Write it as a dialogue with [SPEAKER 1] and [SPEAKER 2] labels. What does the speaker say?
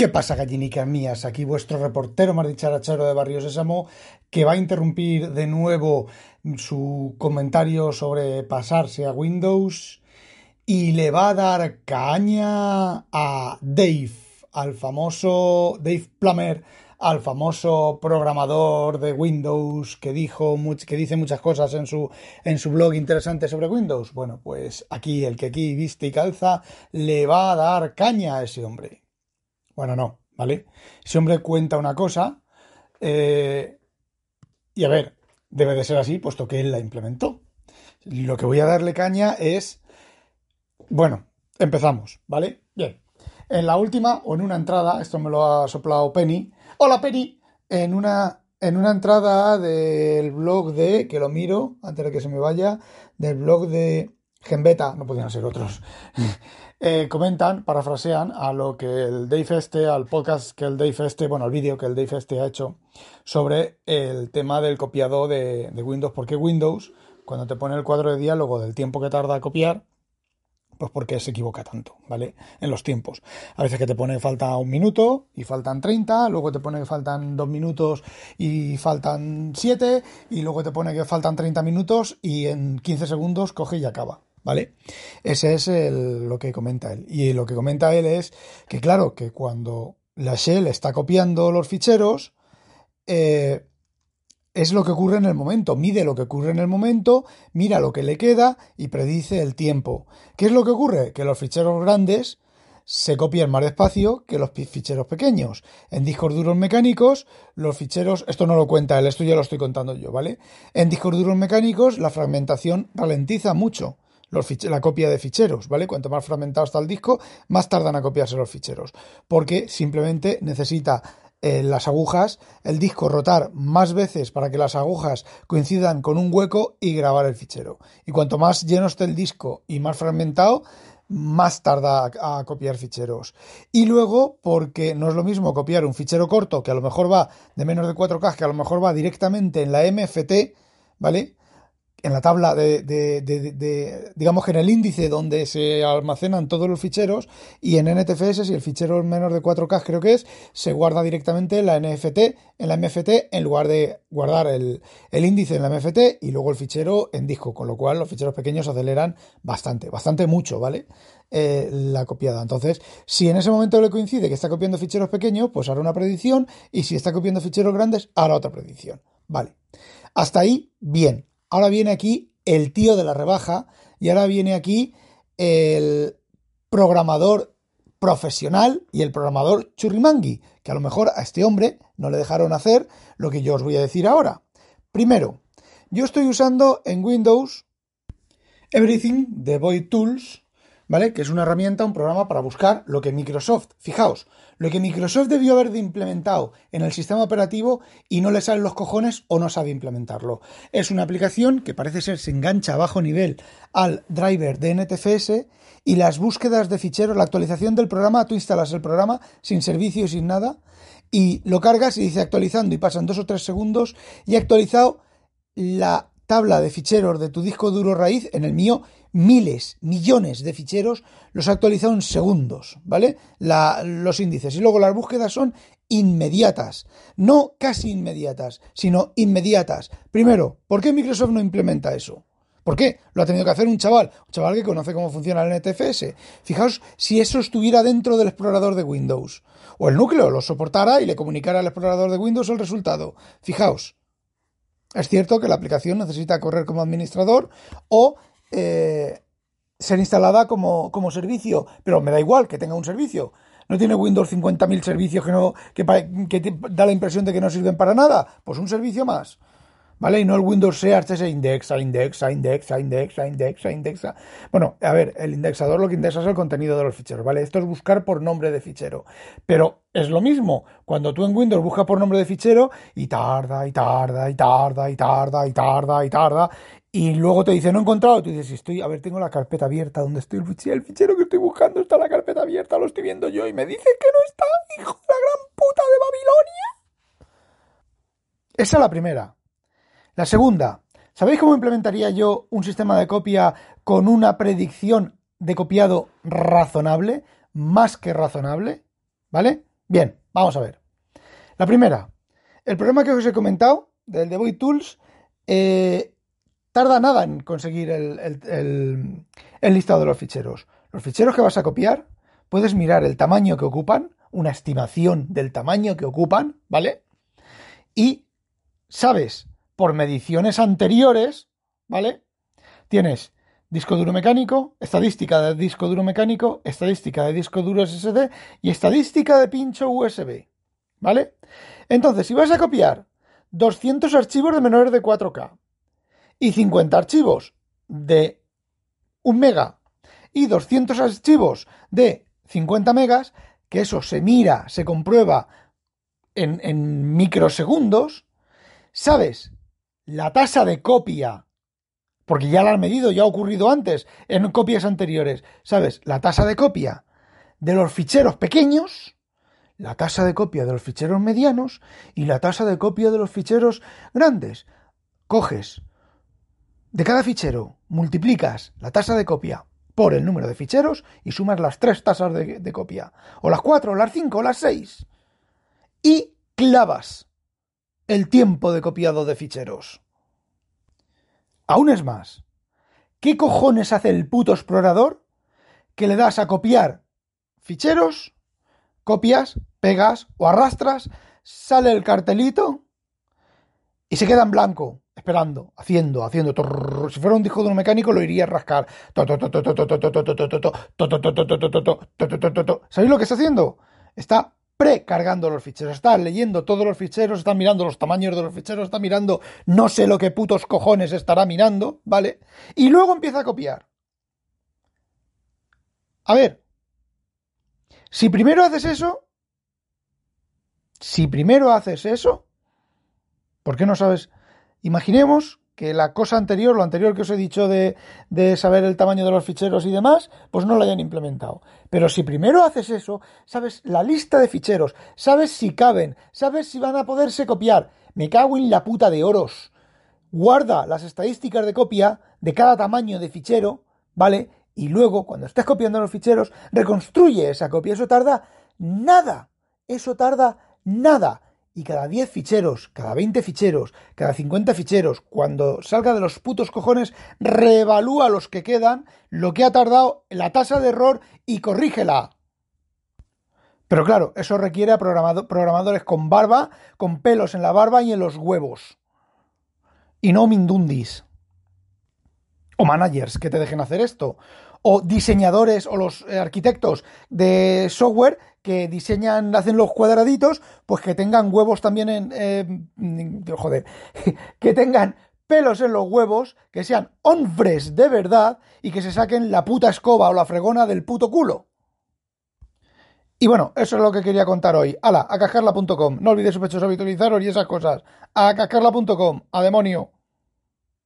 [SPEAKER 1] ¿Qué pasa, gallinicas mías? Aquí vuestro reportero más dicharachero de Barrio Sésamo, que va a interrumpir de nuevo su comentario sobre pasarse a Windows y le va a dar caña a Dave, al famoso Dave Plummer, al famoso programador de Windows que dijo que dice muchas cosas en su en su blog interesante sobre Windows. Bueno, pues aquí el que aquí viste y calza le va a dar caña a ese hombre. Bueno, no, ¿vale? Ese hombre cuenta una cosa eh, y a ver, debe de ser así puesto que él la implementó. Lo que voy a darle caña es, bueno, empezamos, ¿vale? Bien. En la última o en una entrada, esto me lo ha soplado Penny, Hola Penny, en una, en una entrada del blog de, que lo miro antes de que se me vaya, del blog de Genbeta, no podían ser otros, eh, comentan, parafrasean a lo que el Dave este, al podcast que el Dave este, bueno, al vídeo que el Dave este ha hecho sobre el tema del copiado de, de Windows, porque Windows, cuando te pone el cuadro de diálogo del tiempo que tarda a copiar, pues porque se equivoca tanto, ¿vale? En los tiempos. A veces que te pone falta un minuto y faltan 30, luego te pone que faltan dos minutos y faltan 7, y luego te pone que faltan 30 minutos y en 15 segundos coge y acaba. ¿Vale? Ese es lo que comenta él. Y lo que comenta él es que, claro, que cuando la shell está copiando los ficheros, eh, es lo que ocurre en el momento, mide lo que ocurre en el momento, mira lo que le queda y predice el tiempo. ¿Qué es lo que ocurre? Que los ficheros grandes se copian más despacio que los ficheros pequeños. En discos duros mecánicos, los ficheros, esto no lo cuenta él, esto ya lo estoy contando yo, ¿vale? En discos duros mecánicos, la fragmentación ralentiza mucho la copia de ficheros, ¿vale? Cuanto más fragmentado está el disco, más tardan a copiarse los ficheros, porque simplemente necesita en las agujas, el disco rotar más veces para que las agujas coincidan con un hueco y grabar el fichero. Y cuanto más lleno esté el disco y más fragmentado, más tarda a, copiar ficheros. Y luego, porque no es lo mismo copiar un fichero corto que a lo mejor va de menos de 4K, que a lo mejor va directamente en la MFT, ¿vale? En la tabla de, digamos que en el índice donde se almacenan todos los ficheros y en NTFS, si el fichero es menos de 4K creo que es, se guarda directamente en la NFT, en la MFT, en lugar de guardar el, índice en la MFT y luego el fichero en disco, con lo cual los ficheros pequeños aceleran bastante, bastante mucho, ¿vale? Eh, la copiada. Entonces, si en ese momento le coincide que está copiando ficheros pequeños, pues hará una predicción y si está copiando ficheros grandes, hará otra predicción. Vale. Hasta ahí, bien. Ahora viene aquí el tío de la rebaja y ahora viene aquí el programador profesional y el programador churrimangui, que a lo mejor a este hombre no le dejaron hacer lo que yo os voy a decir ahora. Primero, yo estoy usando en Windows Everything de Void Tools, ¿vale? Que es una herramienta, un programa para buscar lo que Microsoft, fijaos, lo que Microsoft debió haber implementado en el sistema operativo y no le salen los cojones o no sabe implementarlo. Es una aplicación que parece ser se engancha a bajo nivel al driver de NTFS y las búsquedas de ficheros, la actualización del programa, tú instalas el programa sin servicio y sin nada y lo cargas y dice actualizando y pasan dos o tres segundos y ha actualizado la tabla de ficheros de tu disco duro raíz, en el mío miles, millones de ficheros, los ha actualizado en segundos, ¿vale? los índices. Y luego las búsquedas son inmediatas, no casi inmediatas, sino inmediatas. Primero, ¿por qué Microsoft no implementa eso? ¿Por qué? Lo ha tenido que hacer un chaval, un chaval que conoce cómo funciona el NTFS. Fijaos si eso estuviera dentro del explorador de Windows. O el núcleo lo soportara y le comunicara al explorador de Windows el resultado. Fijaos. Es cierto que la aplicación necesita correr como administrador o eh, ser instalada como, como, servicio, pero me da igual que tenga un servicio. ¿No tiene Windows 50.000 servicios que, no, que, que da la impresión de que no sirven para nada? Pues un servicio más. ¿Vale? Y no el Windows Search ese indexa, indexa, indexa, indexa, indexa, indexa. Bueno, a ver, el indexador lo que indexa es el contenido de los ficheros, ¿vale? Esto es buscar por nombre de fichero. Pero es lo mismo. Cuando tú en Windows buscas por nombre de fichero y tarda, y tarda, y tarda, y tarda, y tarda, y tarda, y luego te dice, no he encontrado. Tú dices, estoy, a ver, tengo la carpeta abierta. ¿Dónde estoy? El fichero, el fichero que estoy buscando está la carpeta abierta. Lo estoy viendo yo. Y me dice que no está, hijo de la gran puta de Babilonia. Esa es la primera. La segunda. ¿Sabéis cómo implementaría yo un sistema de copia con una predicción de copiado razonable? Más que razonable. ¿Vale? Bien, vamos a ver. La primera, el problema que os he comentado del Devoid Tools eh, tarda nada en conseguir el, listado de los ficheros. Los ficheros que vas a copiar, puedes mirar el tamaño que ocupan, una estimación del tamaño que ocupan, ¿vale? Y sabes por mediciones anteriores, ¿vale? Tienes disco duro mecánico, estadística de disco duro mecánico, estadística de disco duro SSD y estadística de pincho USB, ¿vale? Entonces, si vas a copiar 200 archivos de menores de 4K, y 50 archivos de 1 mega y 200 archivos de 50 megas, que eso se mira, se comprueba en, microsegundos, sabes la tasa de copia, porque ya la han medido, ya ha ocurrido antes en copias anteriores, sabes la tasa de copia de los ficheros pequeños, la tasa de copia de los ficheros medianos y la tasa de copia de los ficheros grandes. Coges de cada fichero multiplicas la tasa de copia por el número de ficheros y sumas las tres tasas de, copia, o las cuatro, o las cinco, o las seis, y clavas el tiempo de copiado de ficheros. Aún es más, ¿qué cojones hace el puto explorador que le das a copiar ficheros, copias, pegas o arrastras, sale el cartelito y se queda en blanco? esperando, haciendo, haciendo. Si fuera un disco duro mecánico lo iría a rascar. ¿Sabéis lo que está haciendo? Está precargando los ficheros, está leyendo todos los ficheros, está mirando los tamaños de los ficheros, está mirando no sé lo que putos cojones estará mirando, ¿vale? Y luego empieza a copiar. A ver, si primero haces eso, si primero haces eso, ¿por qué no sabes? Imaginemos que la cosa anterior, lo anterior que os he dicho de, saber el tamaño de los ficheros y demás, pues no lo hayan implementado. Pero si primero haces eso, sabes la lista de ficheros, sabes si caben, sabes si van a poderse copiar. Me cago en la puta de oros. Guarda las estadísticas de copia de cada tamaño de fichero, ¿vale? Y luego, cuando estés copiando los ficheros, reconstruye esa copia. Eso tarda nada. Eso tarda nada y cada 10 ficheros, cada 20 ficheros, cada 50 ficheros, cuando salga de los putos cojones, reevalúa los que quedan, lo que ha tardado, la tasa de error y corrígela. Pero claro, eso requiere a programadores con barba, con pelos en la barba y en los huevos. Y no mindundis. O managers que te dejen hacer esto. O diseñadores o los arquitectos de software que diseñan, hacen los cuadraditos, pues que tengan huevos también en... Eh, joder, que tengan pelos en los huevos, que sean hombres de verdad y que se saquen la puta escoba o la fregona del puto culo. Y bueno, eso es lo que quería contar hoy. Hala, a cascarla.com. No olvides sospechosos habitualizaros y esas cosas. A cascarla.com. A demonio.